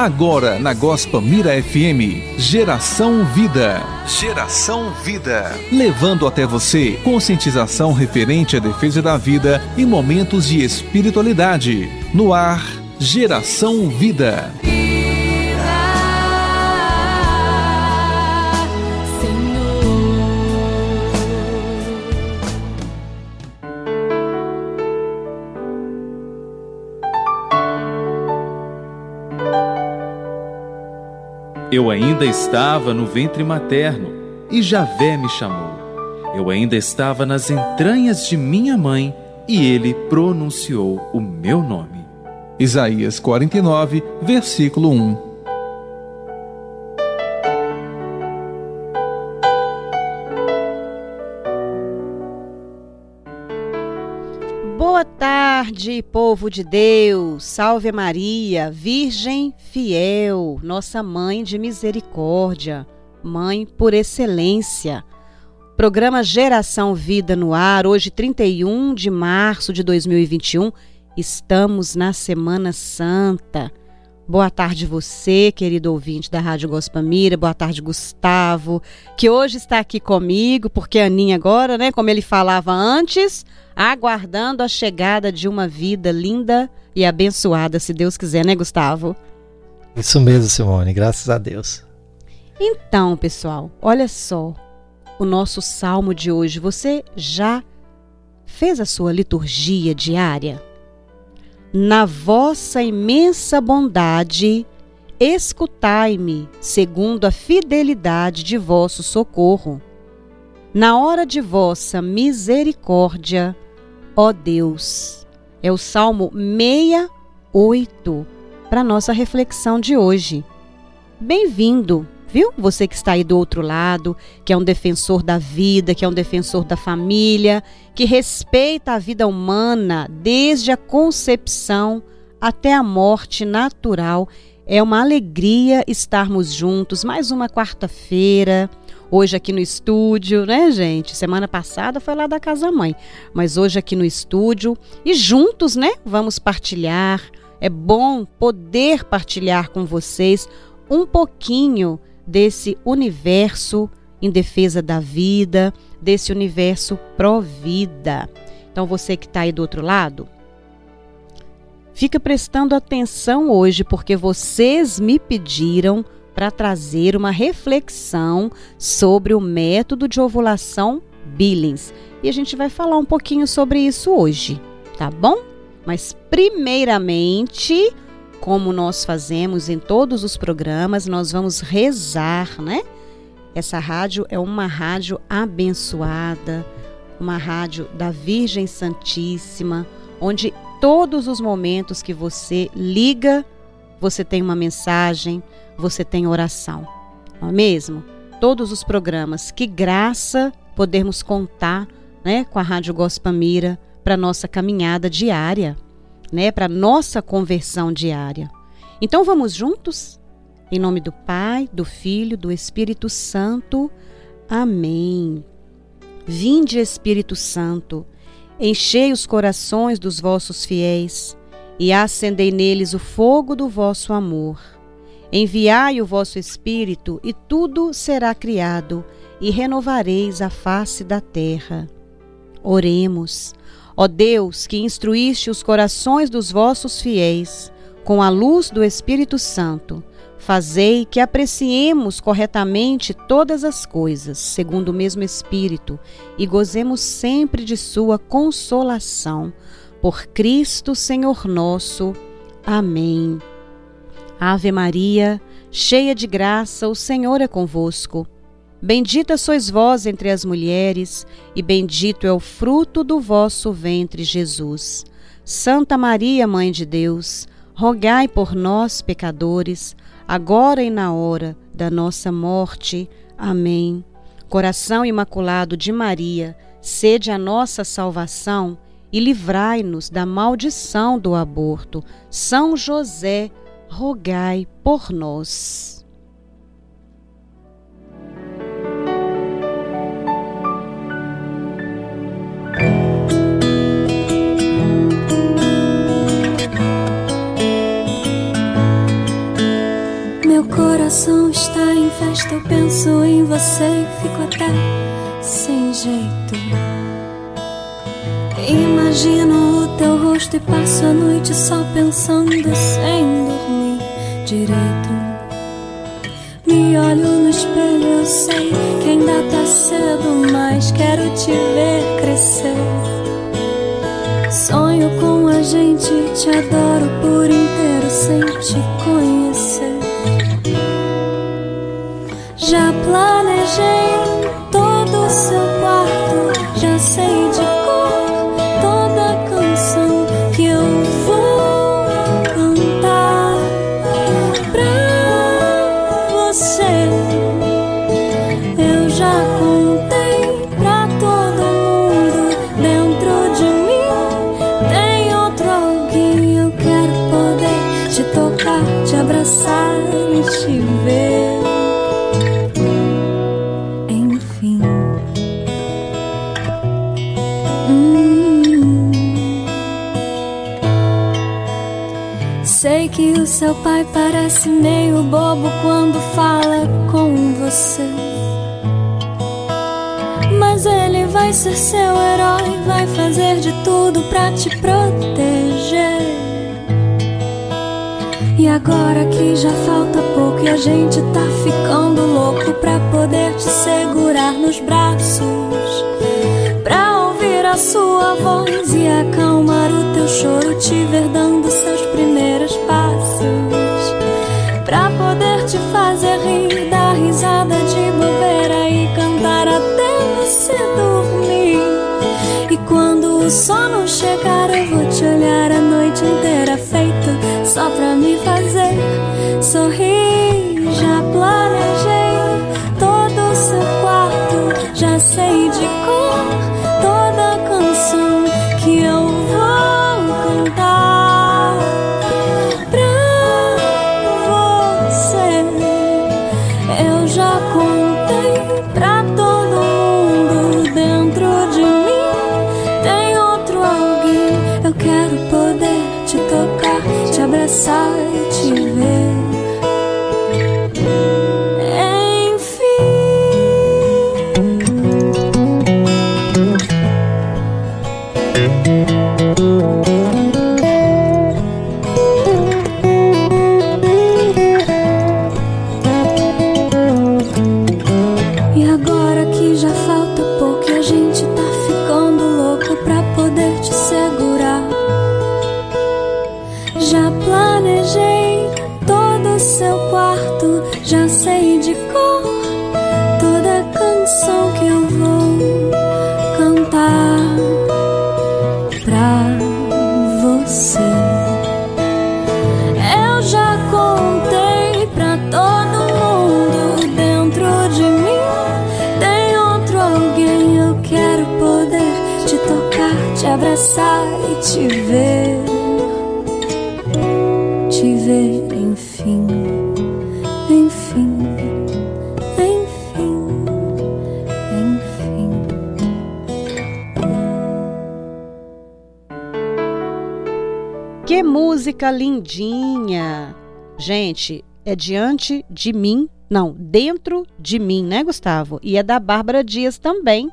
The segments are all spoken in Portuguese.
Agora na Gospa Mira FM, Geração Vida. Geração Vida. Levando até você conscientização referente à defesa da vida e momentos de espiritualidade. No ar, Geração Vida. Eu ainda estava no ventre materno e Javé me chamou. Eu ainda estava nas entranhas de minha mãe e ele pronunciou o meu nome. Isaías 49, versículo 1. Tarde, povo de Deus. Salve Maria, Virgem fiel, nossa mãe de misericórdia, mãe por excelência. Programa Geração Vida no ar, hoje 31 de março de 2021. Estamos na Semana Santa. Boa tarde você, querido ouvinte da Rádio Gospamira. Boa tarde, Gustavo, que hoje está aqui comigo, porque a Aninha agora, né, como ele falava antes, aguardando a chegada de uma vida linda e abençoada, se Deus quiser, né, Gustavo? Isso mesmo, Simone, graças a Deus. Então, pessoal, olha só o nosso salmo de hoje. Você já fez a sua liturgia diária? Na vossa imensa bondade, escutai-me, segundo a fidelidade de vosso socorro. Na hora de vossa misericórdia, ó Deus. É o Salmo 68 para nossa reflexão de hoje. Bem-vindo, viu? Você que está aí do outro lado, que é um defensor da vida, que é um defensor da família, que respeita a vida humana desde a concepção até a morte natural. É uma alegria estarmos juntos mais uma quarta-feira hoje aqui no estúdio, né, gente? Semana passada foi lá da casa mãe, mas hoje aqui no estúdio e juntos, né, vamos partilhar. É bom poder partilhar com vocês um pouquinho desse universo em defesa da vida, desse universo pró-vida. Então você que está aí do outro lado, fica prestando atenção hoje porque vocês me pediram para trazer uma reflexão sobre o método de ovulação Billings. E a gente vai falar um pouquinho sobre isso hoje, tá bom? Mas primeiramente, como nós fazemos em todos os programas, nós vamos rezar, né? Essa rádio é uma rádio abençoada, uma rádio da Virgem Santíssima, onde todos os momentos que você liga, você tem uma mensagem, você tem oração. Não é mesmo? Todos os programas, que graça podermos contar né, com a Rádio Gospamira para nossa caminhada diária, né, para nossa conversão diária. Então vamos juntos? Em nome do Pai, do Filho, do Espírito Santo. Amém. Vinde, Espírito Santo, enchei os corações dos vossos fiéis e acendei neles o fogo do vosso amor. Enviai o vosso Espírito, e tudo será criado, e renovareis a face da terra. Oremos. Ó Deus, que instruíste os corações dos vossos fiéis, com a luz do Espírito Santo, fazei que apreciemos corretamente todas as coisas, segundo o mesmo Espírito, e gozemos sempre de Sua consolação. Por Cristo Senhor nosso. Amém. Ave Maria, cheia de graça, o Senhor é convosco. Bendita sois vós entre as mulheres, e bendito é o fruto do vosso ventre, Jesus. Santa Maria, Mãe de Deus, rogai por nós, pecadores, agora e na hora da nossa morte. Amém. Coração imaculado de Maria, sede a nossa salvação e livrai-nos da maldição do aborto. São José, rogai por nós. festa eu penso em você e fico até sem jeito. Imagino o teu rosto e passo a noite só pensando sem dormir direito. Me olho no espelho, eu sei que ainda tá cedo, mas quero te ver crescer. Sonho com a gente, te adoro por inteiro sem te conhecer. Seu pai parece meio bobo quando fala com você. Mas ele vai ser seu herói, vai fazer de tudo pra te proteger. E agora que já falta pouco e a gente tá ficando louco pra poder te segurar nos braços. Pra ouvir a sua voz e acalmar o teu choro, te ver dando o sono chegar, eu vou te olhar a noite inteira, feito só pra me fazer sorrir. Já planejei todo o seu quarto, já sei de cor música lindinha. Gente, é diante de mim, não, dentro de mim, né, Gustavo? E é da Bárbara Dias também,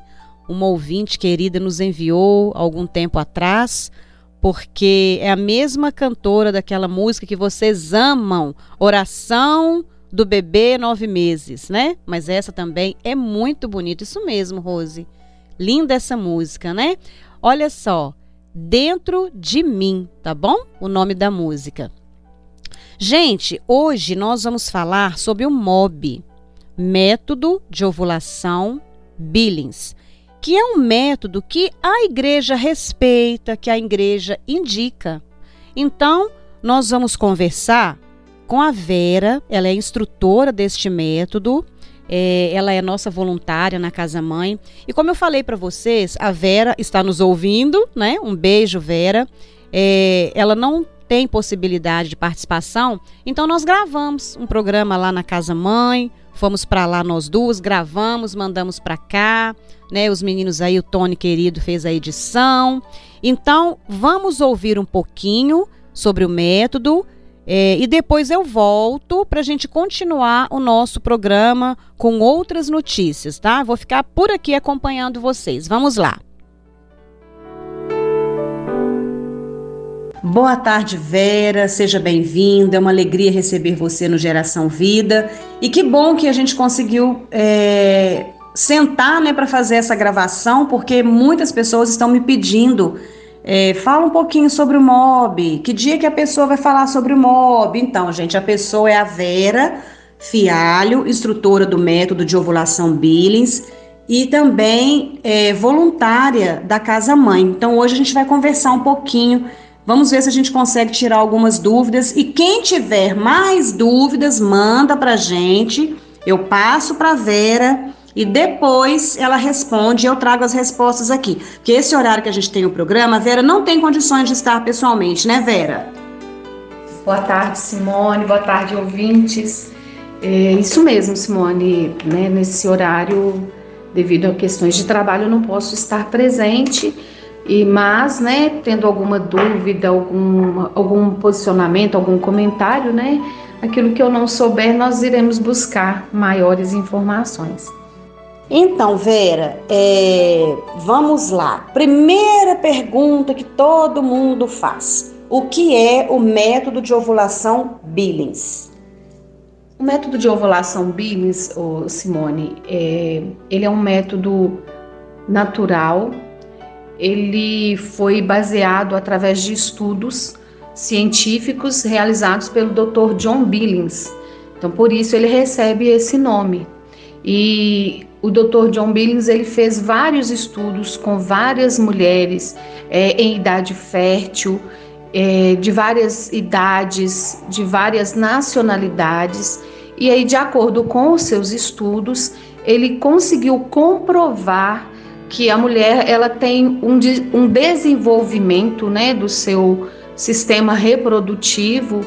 uma ouvinte querida nos enviou algum tempo atrás, porque é a mesma cantora daquela música que vocês amam, Oração do Bebê Nove Meses, né? Mas essa também é muito bonita, isso mesmo, Rose. Linda essa música, né? Olha só, Dentro de mim, tá bom? O nome da música. Gente, hoje nós vamos falar sobre o MOB, Método de Ovulação Billings, que é um método que a igreja respeita, que a igreja indica. Então, nós vamos conversar com a Vera, ela é instrutora deste método é, ela é nossa voluntária na Casa Mãe. E como eu falei para vocês, a Vera está nos ouvindo, né? Um beijo, Vera. É, ela não tem possibilidade de participação, então nós gravamos um programa lá na Casa Mãe. Fomos para lá nós duas, gravamos, mandamos para cá, né? Os meninos aí, o Tony querido fez a edição. Então, vamos ouvir um pouquinho sobre o método É, e depois eu volto para a gente continuar o nosso programa com outras notícias, tá? Vou ficar por aqui acompanhando vocês. Vamos lá. Boa tarde, Vera. Seja bem-vinda. É uma alegria receber você no Geração Vida. E que bom que a gente conseguiu é, sentar né, para fazer essa gravação, porque muitas pessoas estão me pedindo é, fala um pouquinho sobre o MOB. Que dia que a pessoa vai falar sobre o MOB? Então, gente, a pessoa é a Vera Fialho, instrutora do método de ovulação Billings e também é, voluntária da Casa Mãe. Então, hoje a gente vai conversar um pouquinho. Vamos ver se a gente consegue tirar algumas dúvidas. E quem tiver mais dúvidas, manda para gente. Eu passo para Vera e depois ela responde e eu trago as respostas aqui. Porque esse horário que a gente tem o programa, a Vera não tem condições de estar pessoalmente, né, Vera? Boa tarde, Simone. Boa tarde, ouvintes. É isso mesmo, Simone. Né, nesse horário, devido a questões de trabalho, eu não posso estar presente. E, mas, né, tendo alguma dúvida, algum, algum posicionamento, algum comentário, né, aquilo que eu não souber, nós iremos buscar maiores informações. Então, Vera, é, vamos lá. Primeira pergunta que todo mundo faz: o que é o método de ovulação Billings? O método de ovulação Billings, Simone, é, ele é um método natural. Ele foi baseado através de estudos científicos realizados pelo Dr. John Billings. Então, por isso ele recebe esse nome. E o Dr. John Billings ele fez vários estudos com várias mulheres é, em idade fértil, é, de várias idades, de várias nacionalidades, e aí, de acordo com os seus estudos, ele conseguiu comprovar que a mulher ela tem um, um desenvolvimento né, do seu sistema reprodutivo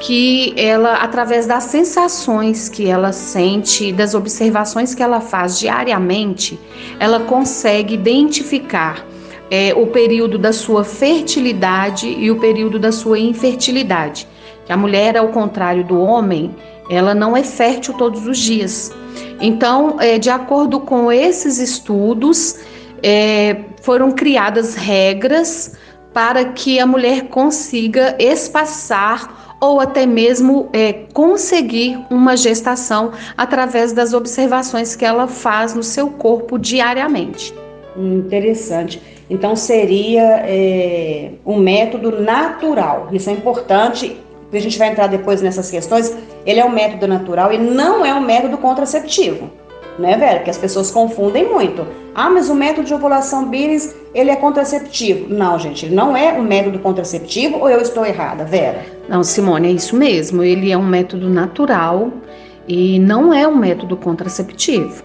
que ela, através das sensações que ela sente, das observações que ela faz diariamente, ela consegue identificar é, o período da sua fertilidade e o período da sua infertilidade. Que a mulher, ao contrário do homem, ela não é fértil todos os dias. Então, é, de acordo com esses estudos, é, foram criadas regras para que a mulher consiga espaçar ou até mesmo é, conseguir uma gestação através das observações que ela faz no seu corpo diariamente. Interessante. Então seria é, um método natural. Isso é importante. A gente vai entrar depois nessas questões. Ele é um método natural e não é um método contraceptivo né, Vera? Que as pessoas confundem muito. Ah, mas o método de ovulação Billings, ele é contraceptivo. Não, gente, ele não é um método contraceptivo ou eu estou errada, Vera? Não, Simone, é isso mesmo. Ele é um método natural e não é um método contraceptivo.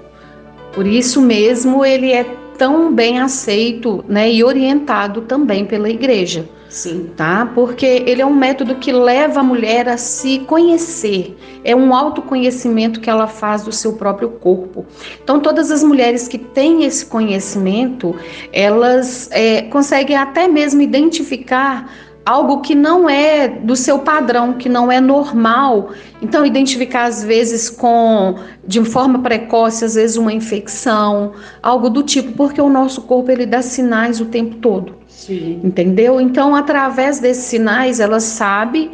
Por isso mesmo ele é tão bem aceito né, e orientado também pela igreja. Sim. Tá? Porque ele é um método que leva a mulher a se conhecer. É um autoconhecimento que ela faz do seu próprio corpo. Então, todas as mulheres que têm esse conhecimento, elas é, conseguem até mesmo identificar algo que não é do seu padrão, que não é normal. Então, identificar às vezes com, de forma precoce, às vezes uma infecção, algo do tipo, porque o nosso corpo ele dá sinais o tempo todo. Sim. Entendeu? Então, através desses sinais, ela sabe,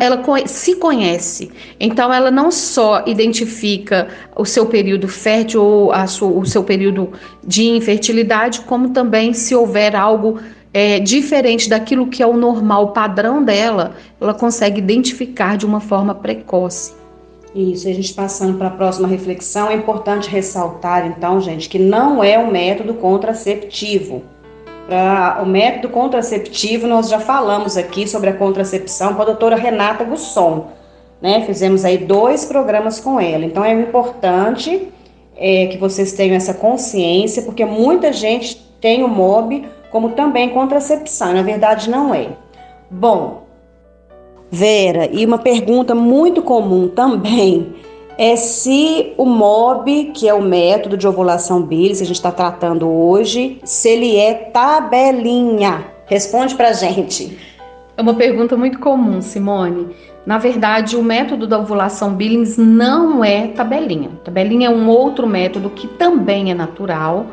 ela se conhece. Então, ela não só identifica o seu período fértil ou sua, o seu período de infertilidade, como também se houver algo é, diferente daquilo que é o normal, o padrão dela, ela consegue identificar de uma forma precoce. Isso, a gente passando para a próxima reflexão, é importante ressaltar, então, gente, que não é um método contraceptivo para o método contraceptivo, nós já falamos aqui sobre a contracepção com a doutora Renata Gusson, né? Fizemos aí dois programas com ela. Então é importante é, que vocês tenham essa consciência, porque muita gente tem o MOB como também contracepção, na verdade não é. Bom, Vera, e uma pergunta muito comum também é se o MOB, que é o método de ovulação Billings, que a gente está tratando hoje, se ele é tabelinha. Responde pra gente. É uma pergunta muito comum, Simone. Na verdade, o método da ovulação Billings não é tabelinha. Tabelinha é um outro método que também é natural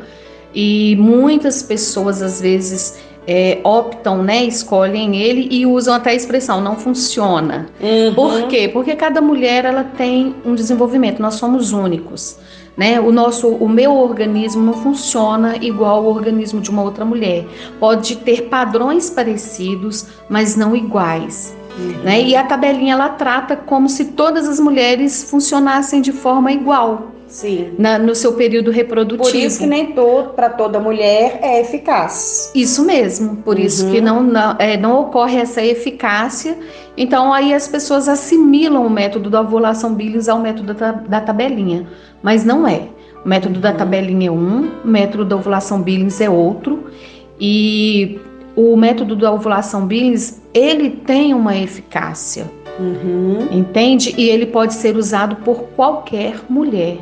e muitas pessoas às vezes é, optam, né, escolhem ele e usam até a expressão não funciona. Uhum. Por quê? Porque cada mulher ela tem um desenvolvimento. Nós somos únicos. Né? O nosso, o meu organismo não funciona igual ao organismo de uma outra mulher. Pode ter padrões parecidos, mas não iguais. Uhum. Né? E a tabelinha ela trata como se todas as mulheres funcionassem de forma igual. Sim. Na, no seu período reprodutivo. Por isso que nem todo, para toda mulher é eficaz. Isso mesmo, por uhum. isso que não, não, é, não ocorre essa eficácia. Então aí as pessoas assimilam o método da ovulação bilis ao método da, da tabelinha, mas não é. O método uhum. da tabelinha é um, o método da ovulação bilis é outro. E o método da ovulação Billings, ele tem uma eficácia. Uhum. Entende? E ele pode ser usado por qualquer mulher.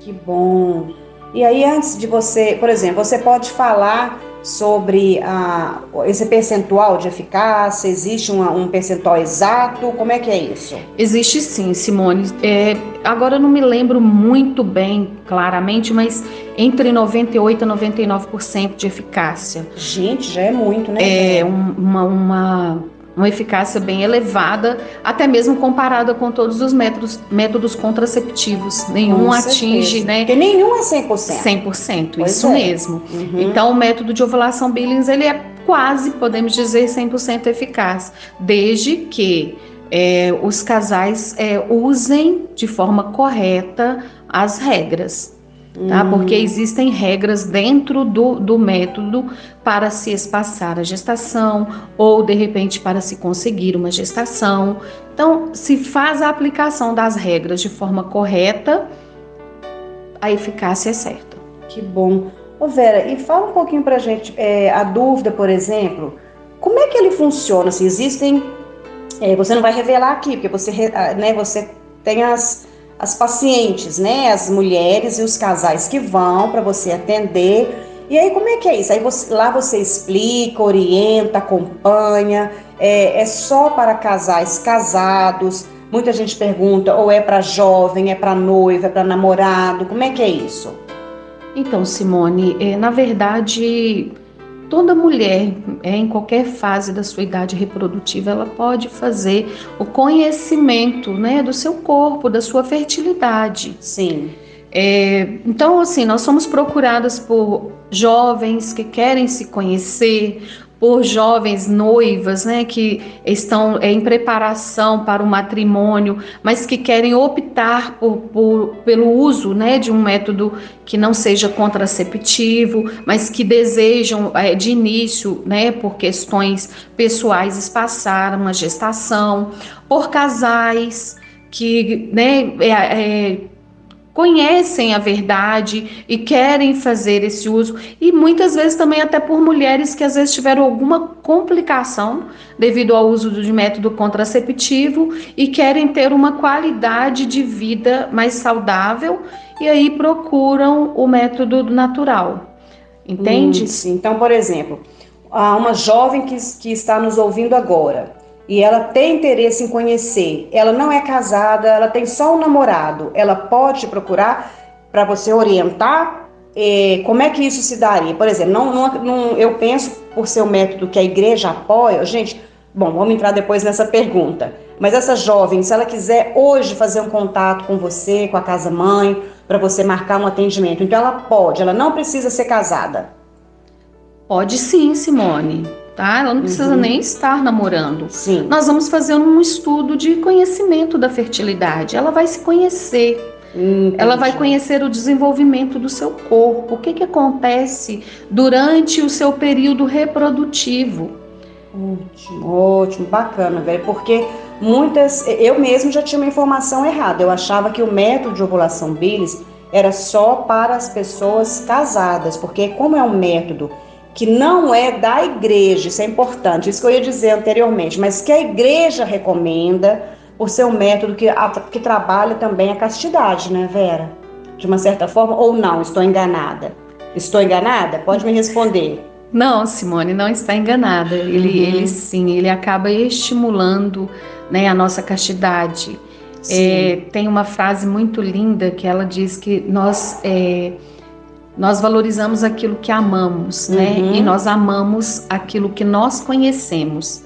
Que bom. E aí, antes de você, por exemplo, você pode falar sobre a, esse percentual de eficácia? Existe uma, um percentual exato? Como é que é isso? Existe sim, Simone. É, agora eu não me lembro muito bem claramente, mas entre 98% a 99% de eficácia. Gente, já é muito, né? É uma, uma uma eficácia bem elevada, até mesmo comparada com todos os métodos, métodos contraceptivos. Nenhum com atinge, certeza. né? Porque nenhum é 100%. 100%, pois isso é. mesmo. Uhum. Então, o método de ovulação Billings, ele é quase, podemos dizer, 100% eficaz, desde que é, os casais é, usem de forma correta as regras tá? Porque existem regras dentro do, do método para se espaçar a gestação ou de repente para se conseguir uma gestação. Então, se faz a aplicação das regras de forma correta, a eficácia é certa. Que bom. Ô Vera, e fala um pouquinho pra gente, é, a dúvida, por exemplo, como é que ele funciona? Se existem, é, você não vai revelar aqui, porque você, né, você tem as, as pacientes, né, as mulheres e os casais que vão para você atender. E aí como é que é isso? Aí você, lá você explica, orienta, acompanha. É, é só para casais casados? Muita gente pergunta, ou é para jovem, é para noiva, é para namorado? Como é que é isso? Então, Simone, é, na verdade, Toda mulher, é, em qualquer fase da sua idade reprodutiva, ela pode fazer o conhecimento né, do seu corpo, da sua fertilidade. Sim. É, então, assim, nós somos procuradas por jovens que querem se conhecer, por jovens noivas, né, que estão em preparação para o matrimônio, mas que querem optar por, por, pelo uso, né, de um método que não seja contraceptivo, mas que desejam é, de início, né, por questões pessoais, espaçar uma gestação, por casais que, né, é, é conhecem a verdade e querem fazer esse uso e muitas vezes também até por mulheres que às vezes tiveram alguma complicação devido ao uso de método contraceptivo e querem ter uma qualidade de vida mais saudável e aí procuram o método natural. Entende? Hum, então, por exemplo, uma jovem que, que está nos ouvindo agora, e ela tem interesse em conhecer, ela não é casada, ela tem só um namorado, ela pode procurar para você orientar eh, como é que isso se daria. Por exemplo, não, não, não, eu penso por ser o método que a igreja apoia, gente, bom, vamos entrar depois nessa pergunta. Mas essa jovem, se ela quiser hoje fazer um contato com você, com a casa mãe, para você marcar um atendimento, então ela pode, ela não precisa ser casada. Pode sim, Simone tá? Ela não precisa uhum. nem estar namorando. Sim. Nós vamos fazer um estudo de conhecimento da fertilidade. Ela vai se conhecer. Entendi. Ela vai conhecer o desenvolvimento do seu corpo, o que, que acontece durante o seu período reprodutivo. Ótimo, ótimo, bacana, velho, porque muitas. Eu mesmo já tinha uma informação errada. Eu achava que o método de ovulação Billis era só para as pessoas casadas, porque, como é um método que não é da igreja, isso é importante, isso que eu ia dizer anteriormente, mas que a igreja recomenda por ser um método que, que trabalha também a castidade, né, Vera? De uma certa forma, ou não, estou enganada? Estou enganada? Pode me responder. Não, Simone, não está enganada. Ele, uhum. ele sim, ele acaba estimulando né, a nossa castidade. É, tem uma frase muito linda que ela diz que nós é, nós valorizamos aquilo que amamos, né? uhum. E nós amamos aquilo que nós conhecemos.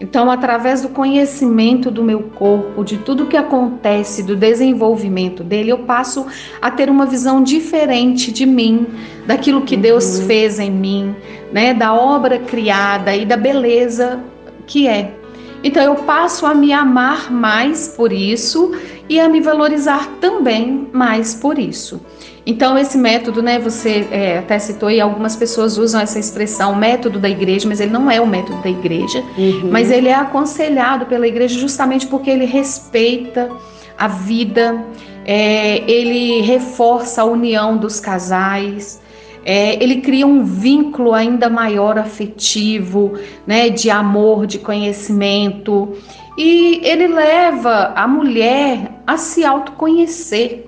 Então, através do conhecimento do meu corpo, de tudo que acontece, do desenvolvimento dele, eu passo a ter uma visão diferente de mim, daquilo que Deus uhum. fez em mim, né, da obra criada e da beleza que é. Então, eu passo a me amar mais por isso e a me valorizar também mais por isso. Então, esse método, né, você é, até citou e algumas pessoas usam essa expressão método da igreja, mas ele não é o método da igreja, uhum. mas ele é aconselhado pela igreja justamente porque ele respeita a vida, é, ele reforça a união dos casais, é, ele cria um vínculo ainda maior afetivo, né, de amor, de conhecimento, e ele leva a mulher a se autoconhecer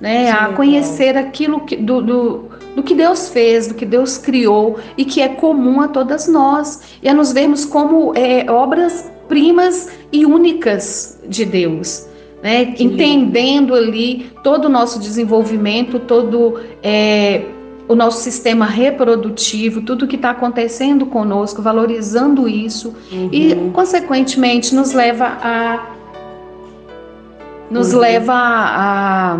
né? Sim, a conhecer aquilo que, do, do, do, que Deus fez, do que Deus criou e que é comum a todas nós, e a nos vermos como é, obras primas e únicas de Deus. Né? Entendendo ali todo o nosso desenvolvimento, todo é, o nosso sistema reprodutivo, tudo que está acontecendo conosco, valorizando isso uhum. e, consequentemente, nos leva a nos uhum. leva a, a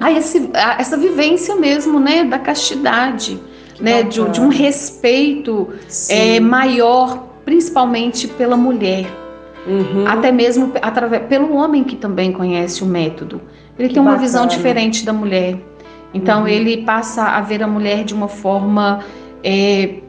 a, esse, a essa vivência mesmo, né, da castidade, né, de, de, um respeito é, maior, principalmente pela mulher. Uhum. Até mesmo através, pelo homem que também conhece o método. Ele que tem uma bacana. visão diferente da mulher. Então uhum. ele passa a ver a mulher de uma forma é,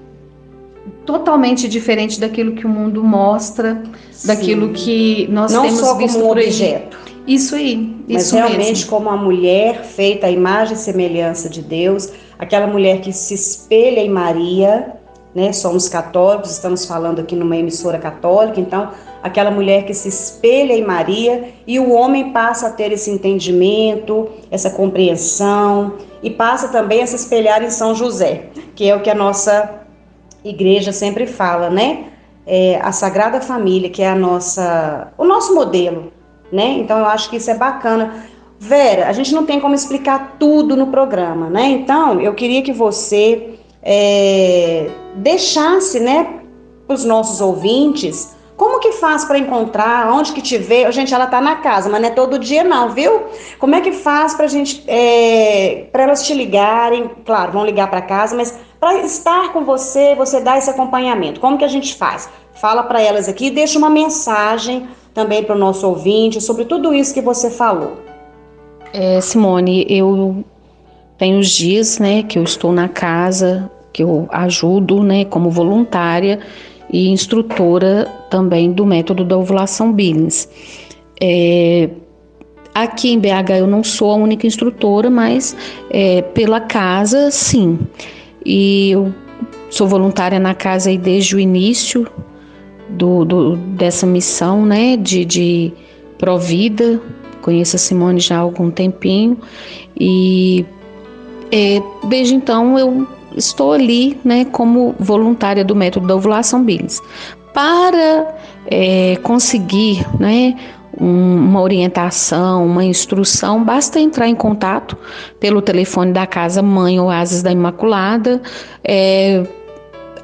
totalmente diferente daquilo que o mundo mostra, Sim. daquilo que nós Não temos só visto como um objeto. Isso aí, isso Mas realmente mesmo. como a mulher feita à imagem e semelhança de Deus, aquela mulher que se espelha em Maria, né? Somos católicos, estamos falando aqui numa emissora católica, então aquela mulher que se espelha em Maria e o homem passa a ter esse entendimento, essa compreensão e passa também a se espelhar em São José, que é o que a nossa igreja sempre fala, né? É, a Sagrada Família, que é a nossa, o nosso modelo, né? Então eu acho que isso é bacana. Vera, a gente não tem como explicar tudo no programa, né? Então eu queria que você é, deixasse, né, para os nossos ouvintes como que faz para encontrar? Onde que te vê? Gente, ela tá na casa, mas não é todo dia não, viu? Como é que faz para gente, é, para elas te ligarem? Claro, vão ligar para casa, mas para estar com você, você dar esse acompanhamento. Como que a gente faz? Fala para elas aqui, deixa uma mensagem também para o nosso ouvinte sobre tudo isso que você falou. É, Simone, eu tenho os dias, né, que eu estou na casa, que eu ajudo, né, como voluntária e instrutora também do método da ovulação Billings. É, aqui em BH eu não sou a única instrutora, mas é, pela casa, sim. E eu sou voluntária na casa aí desde o início do, do, dessa missão, né, de, de Provida. Conheço a Simone já há algum tempinho e é, desde então eu estou ali, né, como voluntária do método da ovulação Billings. Para é, conseguir, né, uma orientação, uma instrução, basta entrar em contato pelo telefone da Casa Mãe Oasis da Imaculada, é,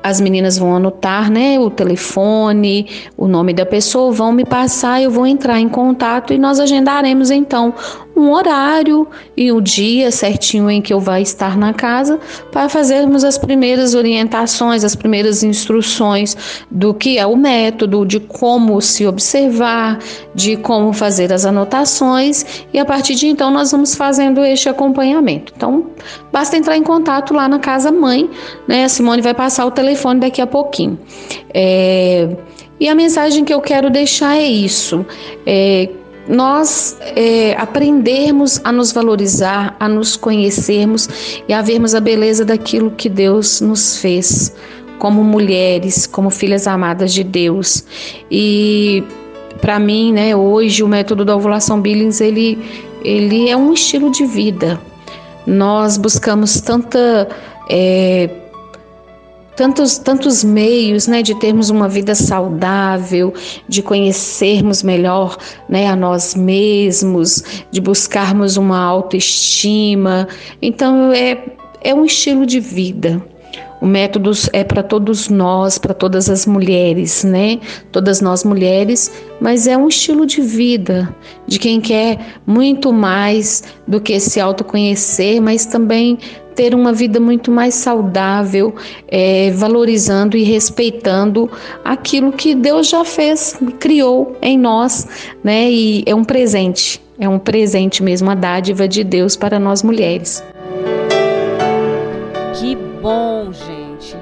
as meninas vão anotar, né, o telefone, o nome da pessoa, vão me passar, eu vou entrar em contato e nós agendaremos então um horário e o dia certinho em que eu vá estar na casa para fazermos as primeiras orientações, as primeiras instruções do que é o método, de como se observar, de como fazer as anotações e a partir de então nós vamos fazendo este acompanhamento. Então, basta entrar em contato lá na casa mãe, né? A Simone vai passar o telefone daqui a pouquinho. É... E a mensagem que eu quero deixar é isso. É, nós é, aprendermos a nos valorizar, a nos conhecermos e a vermos a beleza daquilo que Deus nos fez como mulheres, como filhas amadas de Deus. E para mim, né, hoje o método da ovulação Billings ele ele é um estilo de vida. Nós buscamos tanta é, tantos, tantos meios né, de termos uma vida saudável, de conhecermos melhor né, a nós mesmos, de buscarmos uma autoestima. Então, é, é um estilo de vida. O método é para todos nós, para todas as mulheres, né? Todas nós mulheres, mas é um estilo de vida de quem quer muito mais do que se autoconhecer, mas também ter uma vida muito mais saudável, é, valorizando e respeitando aquilo que Deus já fez, criou em nós, né? E é um presente, é um presente mesmo, a dádiva de Deus para nós mulheres. Que bom, gente.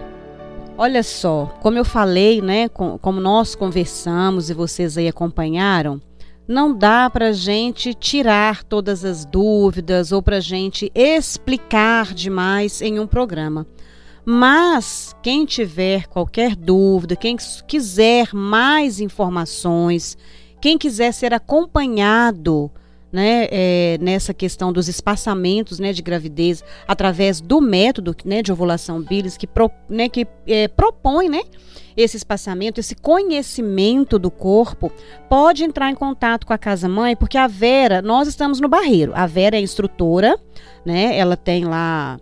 Olha só, como eu falei, né? Como nós conversamos e vocês aí acompanharam não dá para gente tirar todas as dúvidas ou para gente explicar demais em um programa. Mas quem tiver qualquer dúvida, quem quiser mais informações, quem quiser ser acompanhado né, é, nessa questão dos espaçamentos né, de gravidez através do método né, de ovulação bílis que, pro, né, que é, propõe né, esse espaçamento, esse conhecimento do corpo, pode entrar em contato com a Casa Mãe, porque a Vera, nós estamos no Barreiro. A Vera é instrutora, né? Ela tem lá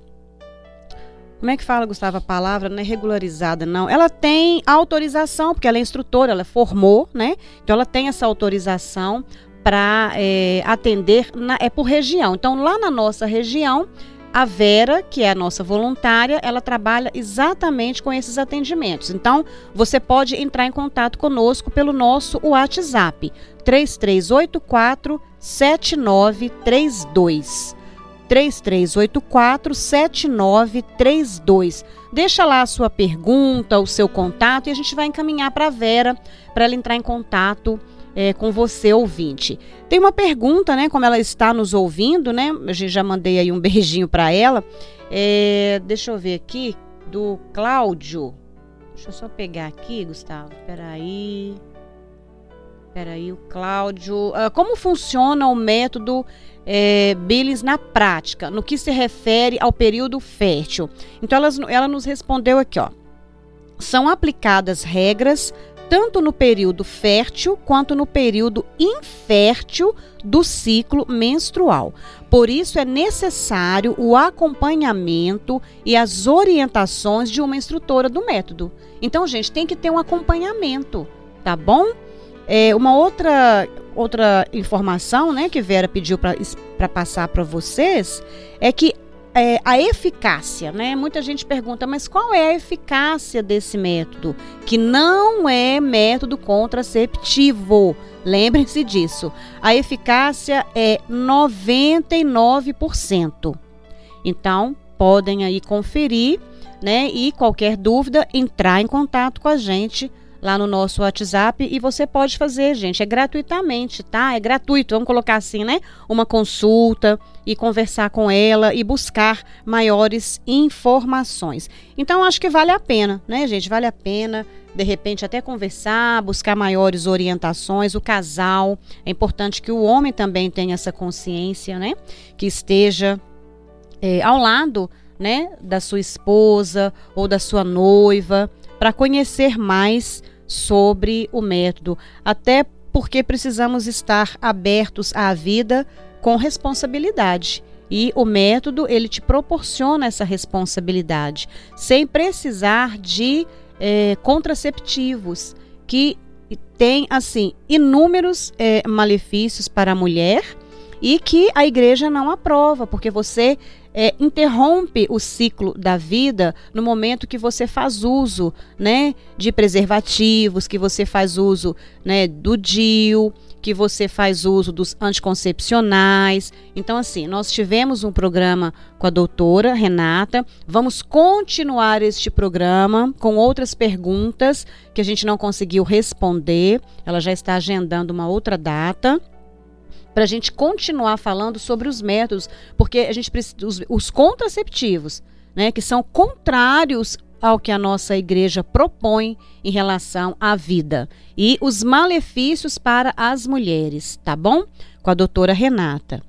como é que fala, Gustavo, a palavra? Não é regularizada, não. Ela tem autorização, porque ela é instrutora, ela formou, né? Então ela tem essa autorização para é, atender, na, é por região. Então lá na nossa região, a Vera, que é a nossa voluntária, ela trabalha exatamente com esses atendimentos. Então, você pode entrar em contato conosco pelo nosso WhatsApp 3384 7932. 3384 7932. Deixa lá a sua pergunta, o seu contato e a gente vai encaminhar para a Vera para ela entrar em contato é, com você, ouvinte. Tem uma pergunta, né? Como ela está nos ouvindo, né? Gente já mandei aí um beijinho para ela. É, deixa eu ver aqui, do Cláudio. Deixa eu só pegar aqui, Gustavo. Peraí. Peraí, o Cláudio. Uh, como funciona o método é, Billings na prática, no que se refere ao período fértil? Então, ela, ela nos respondeu aqui, ó. São aplicadas regras tanto no período fértil quanto no período infértil do ciclo menstrual. Por isso é necessário o acompanhamento e as orientações de uma instrutora do método. Então, gente, tem que ter um acompanhamento, tá bom? É, uma outra outra informação, né, que Vera pediu para passar para vocês é que é, a eficácia, né? Muita gente pergunta, mas qual é a eficácia desse método? Que não é método contraceptivo. Lembrem-se disso. A eficácia é 99%. Então, podem aí conferir, né? E qualquer dúvida, entrar em contato com a gente lá no nosso WhatsApp e você pode fazer, gente, é gratuitamente, tá? É gratuito, vamos colocar assim, né? Uma consulta e conversar com ela e buscar maiores informações. Então acho que vale a pena, né, gente? Vale a pena de repente até conversar, buscar maiores orientações, o casal, é importante que o homem também tenha essa consciência, né? Que esteja é, ao lado, né, da sua esposa ou da sua noiva, para conhecer mais sobre o método, até porque precisamos estar abertos à vida com responsabilidade. E o método ele te proporciona essa responsabilidade, sem precisar de é, contraceptivos, que tem assim inúmeros é, malefícios para a mulher e que a igreja não aprova, porque você é, interrompe o ciclo da vida no momento que você faz uso né, de preservativos, que você faz uso né, do DIU, que você faz uso dos anticoncepcionais. Então, assim, nós tivemos um programa com a doutora Renata. Vamos continuar este programa com outras perguntas que a gente não conseguiu responder. Ela já está agendando uma outra data para a gente continuar falando sobre os métodos, porque a gente precisa os, os contraceptivos, né, que são contrários ao que a nossa igreja propõe em relação à vida e os malefícios para as mulheres, tá bom? Com a doutora Renata.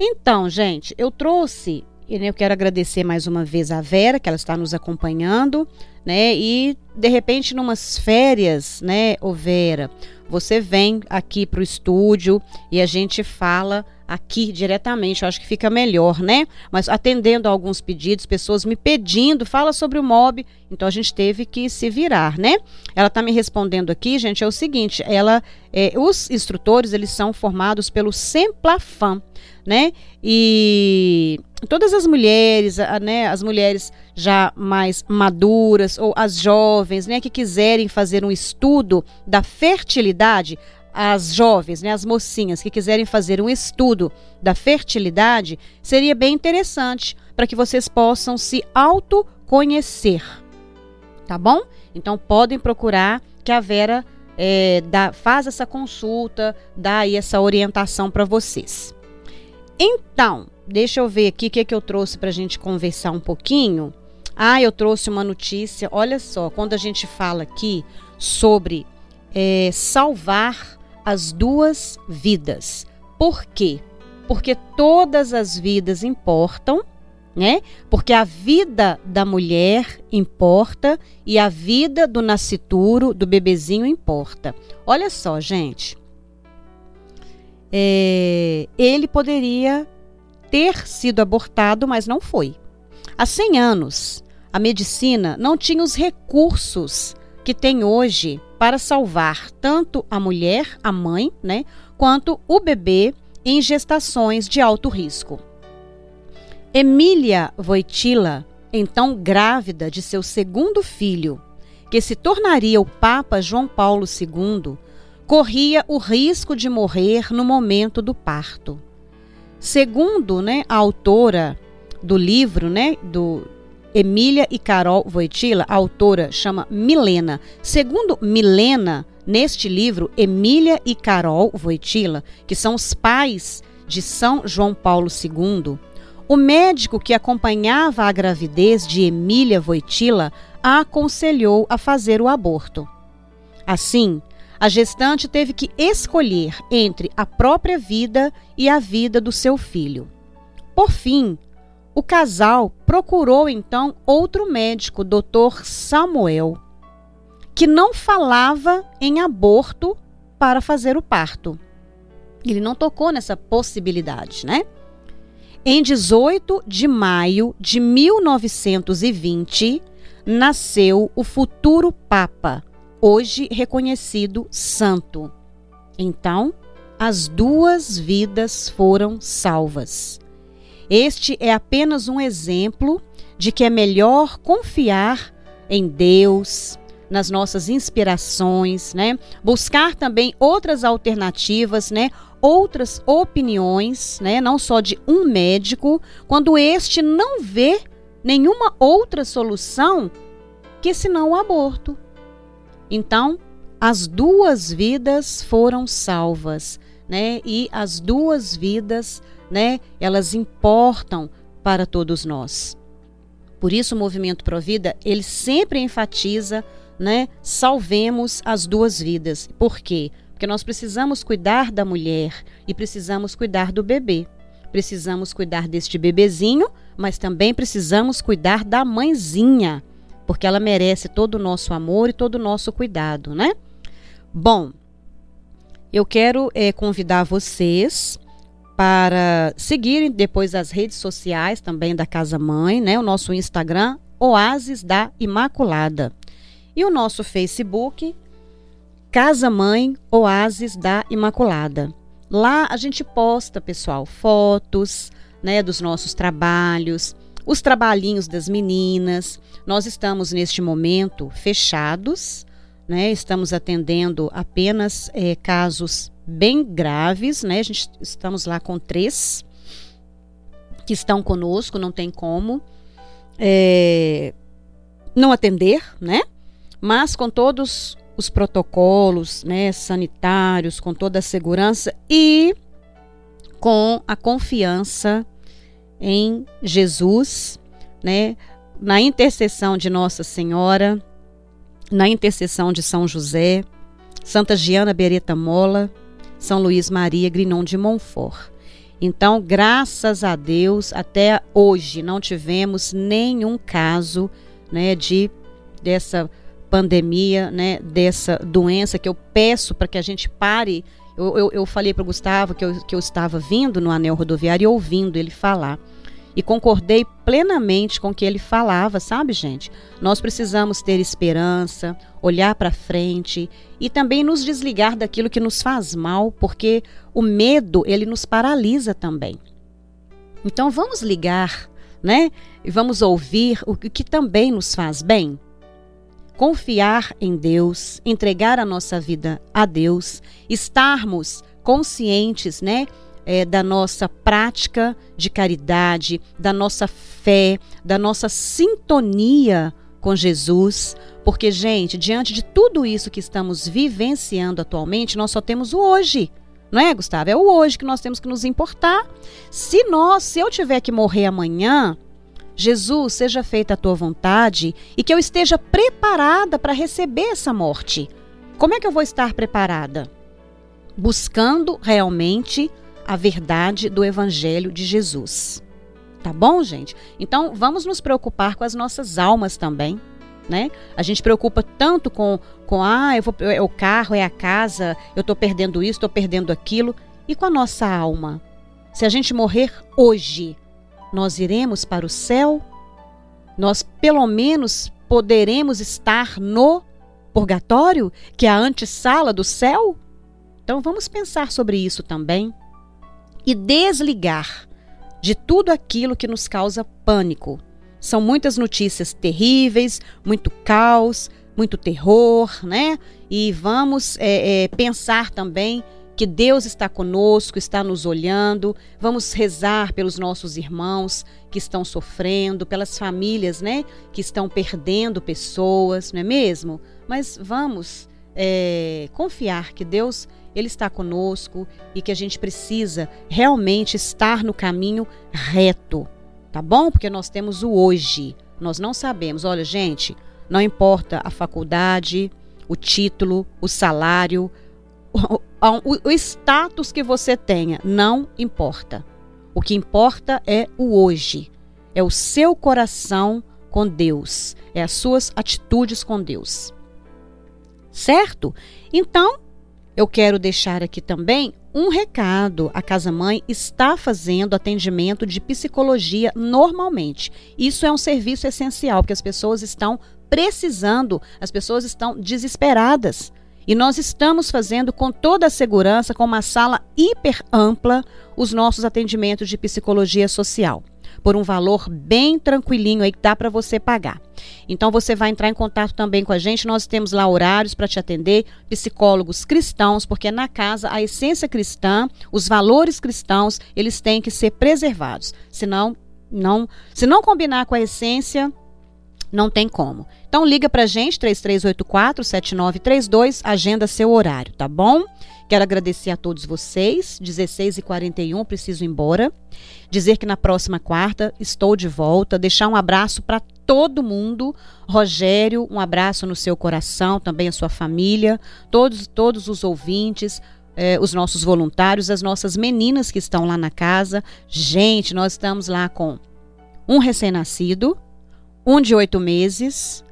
Então, gente, eu trouxe E, né, eu quero agradecer mais uma vez a Vera, que ela está nos acompanhando, né? E de repente, numas férias, né, ô Vera, você vem aqui para o estúdio e a gente fala aqui diretamente. Eu acho que fica melhor, né? Mas atendendo a alguns pedidos, pessoas me pedindo, fala sobre o MOB, então a gente teve que se virar, né? Ela está me respondendo aqui, gente, é o seguinte: ela, é, os instrutores eles são formados pelo Semplafam, né? E todas as mulheres, né, as mulheres já mais maduras ou as jovens, né, que quiserem fazer um estudo da fertilidade, as jovens, né, as mocinhas que quiserem fazer um estudo da fertilidade, seria bem interessante para que vocês possam se autoconhecer. Tá bom? Então podem procurar que a Vera é, dá, faz essa consulta, dá aí essa orientação para vocês. Então, deixa eu ver aqui o que, é que eu trouxe para a gente conversar um pouquinho. Ah, eu trouxe uma notícia. Olha só, quando a gente fala aqui sobre é, salvar as duas vidas. Por quê? Porque todas as vidas importam, né? Porque a vida da mulher importa e a vida do nascituro, do bebezinho, importa. Olha só, gente é, ele poderia ter sido abortado, mas não foi. Há 100 anos, a medicina não tinha os recursos que tem hoje para salvar tanto a mulher, a mãe, né, quanto o bebê em gestações de alto risco. Emília Voitila, então grávida de seu segundo filho, que se tornaria o Papa João Paulo II, corria o risco de morrer no momento do parto. Segundo né, a autora do livro, né, do Emília e Carol Voitila, a autora chama Milena. Segundo Milena, neste livro, Emília e Carol Voitila, que são os pais de São João Paulo II, o médico que acompanhava a gravidez de Emília Voitila a aconselhou a fazer o aborto. Assim, a gestante teve que escolher entre a própria vida e a vida do seu filho. Por fim, o casal procurou então outro médico, Dr. Samuel, que não falava em aborto para fazer o parto. Ele não tocou nessa possibilidade, né? Em 18 de maio de 1920, nasceu o futuro Papa, hoje reconhecido santo. Então, as duas vidas foram salvas. Este é apenas um exemplo de que é melhor confiar em Deus, nas nossas inspirações, né? Buscar também outras alternativas, né? Outras opiniões, né? Não só de um médico, quando este não vê nenhuma outra solução que senão o aborto. Então, as duas vidas foram salvas, né? E as duas vidas, né, elas importam para todos nós. Por isso o movimento Provida, ele sempre enfatiza, né, salvemos as duas vidas. Por quê? Porque nós precisamos cuidar da mulher e precisamos cuidar do bebê. Precisamos cuidar deste bebezinho, mas também precisamos cuidar da mãezinha porque ela merece todo o nosso amor e todo o nosso cuidado, né? Bom, eu quero é, convidar vocês para seguirem depois as redes sociais também da Casa Mãe, né? O nosso Instagram, Oásis da Imaculada. E o nosso Facebook, Casa Mãe Oásis da Imaculada. Lá a gente posta, pessoal, fotos, né, dos nossos trabalhos, os trabalhinhos das meninas. Nós estamos neste momento fechados, né? Estamos atendendo apenas é, casos bem graves, né? A gente estamos lá com três que estão conosco, não tem como é, não atender, né? Mas com todos os protocolos, né, sanitários, com toda a segurança e com a confiança em Jesus, né? Na intercessão de Nossa Senhora, na intercessão de São José, Santa Giana Beretta Mola, São Luís Maria Grinon de Montfort. Então, graças a Deus, até hoje não tivemos nenhum caso, né, de dessa pandemia, né, dessa doença que eu peço para que a gente pare. Eu, eu, eu falei para o Gustavo que eu, que eu estava vindo no anel rodoviário e ouvindo ele falar e concordei plenamente com o que ele falava, sabe, gente? Nós precisamos ter esperança, olhar para frente e também nos desligar daquilo que nos faz mal, porque o medo, ele nos paralisa também. Então vamos ligar, né? E vamos ouvir o que também nos faz bem. Confiar em Deus, entregar a nossa vida a Deus, estarmos conscientes, né, é, da nossa prática de caridade, da nossa fé, da nossa sintonia com Jesus. Porque, gente, diante de tudo isso que estamos vivenciando atualmente, nós só temos o hoje. Não é, Gustavo? É o hoje que nós temos que nos importar. Se nós, se eu tiver que morrer amanhã, Jesus, seja feita a tua vontade e que eu esteja preparada para receber essa morte. Como é que eu vou estar preparada? Buscando realmente a verdade do Evangelho de Jesus. Tá bom, gente? Então vamos nos preocupar com as nossas almas também. Né? A gente preocupa tanto com, com ah, eu vou, é o carro, é a casa, eu estou perdendo isso, estou perdendo aquilo. E com a nossa alma? Se a gente morrer hoje, nós iremos para o céu? Nós pelo menos poderemos estar no purgatório, que é a antessala do céu? Então vamos pensar sobre isso também e desligar de tudo aquilo que nos causa pânico. São muitas notícias terríveis, muito caos, muito terror, né? E vamos é, é, pensar também que Deus está conosco, está nos olhando. Vamos rezar pelos nossos irmãos que estão sofrendo, pelas famílias, né? Que estão perdendo pessoas, não é mesmo? Mas vamos é, confiar que Deus ele está conosco e que a gente precisa realmente estar no caminho reto, tá bom? Porque nós temos o hoje. Nós não sabemos. Olha, gente, não importa a faculdade, o título, o salário, o, o, o status que você tenha, não importa. O que importa é o hoje, é o seu coração com Deus, é as suas atitudes com Deus. Certo? Então, eu quero deixar aqui também um recado. A Casa Mãe está fazendo atendimento de psicologia normalmente. Isso é um serviço essencial, porque as pessoas estão precisando, as pessoas estão desesperadas. E nós estamos fazendo com toda a segurança, com uma sala hiper ampla, os nossos atendimentos de psicologia social por um valor bem tranquilinho aí que dá para você pagar. Então você vai entrar em contato também com a gente, nós temos lá horários para te atender, psicólogos cristãos, porque na casa a essência cristã, os valores cristãos, eles têm que ser preservados. Senão não, se não combinar com a essência, não tem como. Então liga pra gente 3384 7932, agenda seu horário, tá bom? Quero agradecer a todos vocês. 16 e 41 preciso ir embora. Dizer que na próxima quarta estou de volta. Deixar um abraço para todo mundo. Rogério, um abraço no seu coração, também a sua família, todos, todos os ouvintes. Eh, os nossos voluntários, as nossas meninas que estão lá na casa. Gente, nós estamos lá com um recém-nascido, um de oito meses,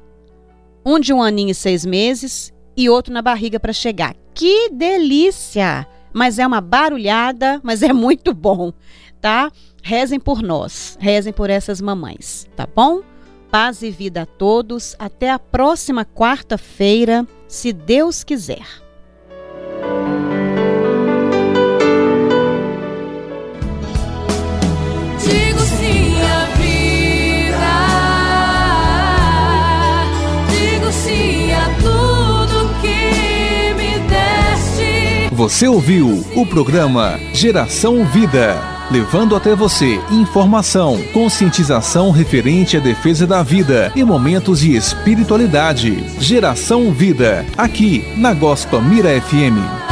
um de um aninho e seis meses e outro na barriga para chegar. Que delícia! Mas é uma barulhada, mas é muito bom, tá? Rezem por nós, rezem por essas mamães, tá bom? Paz e vida a todos. Até a próxima quarta-feira, se Deus quiser. Você ouviu o programa Geração Vida, levando até você informação, conscientização referente à defesa da vida e momentos de espiritualidade. Geração Vida, aqui na Gospa Mira FM